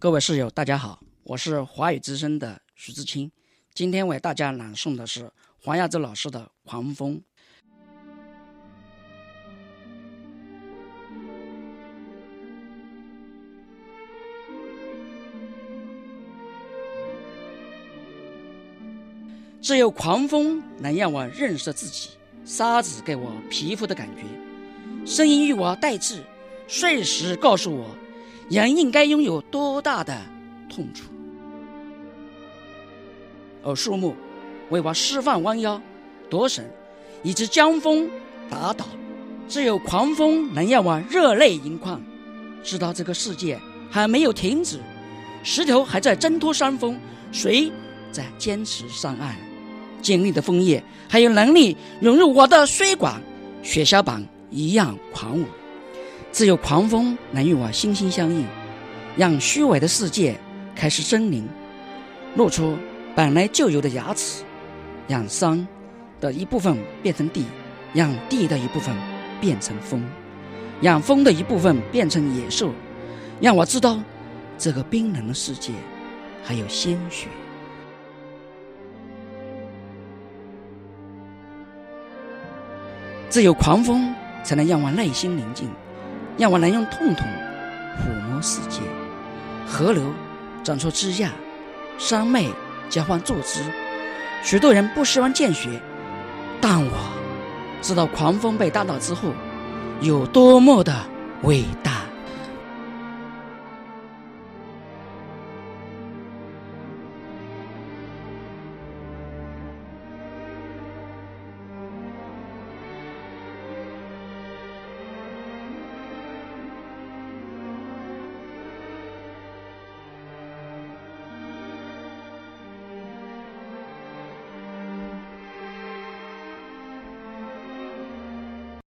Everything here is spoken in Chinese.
各位室友，大家好，我是华语之声的徐志清，今天为大家朗诵的是黄亚洲老师的《狂风》。只有狂风能让我认识自己，沙子给我皮肤的感觉，声音与我代志，碎石告诉我，人应该拥有多大的痛楚，而树木为我释放弯腰，夺神，以及江风打倒。只有狂风能让我热泪盈眶，知道这个世界还没有停止，石头还在挣脱山峰，水在坚持上岸。经历的枫叶还有能力融入我的血管，血小板一样狂舞。只有狂风能与我心心相印，让虚伪的世界开始狰狞，露出本来就有的牙齿，让山的一部分变成地，让地的一部分变成风，让风的一部分变成野兽，让我知道这个冰冷的世界还有鲜血。只有狂风才能让我内心宁静，让我能用痛痛抚摸世界。河流长出枝桠，山脉交换坐姿。许多人不希望见雪，但我知道狂风被打倒之后有多么的伟大。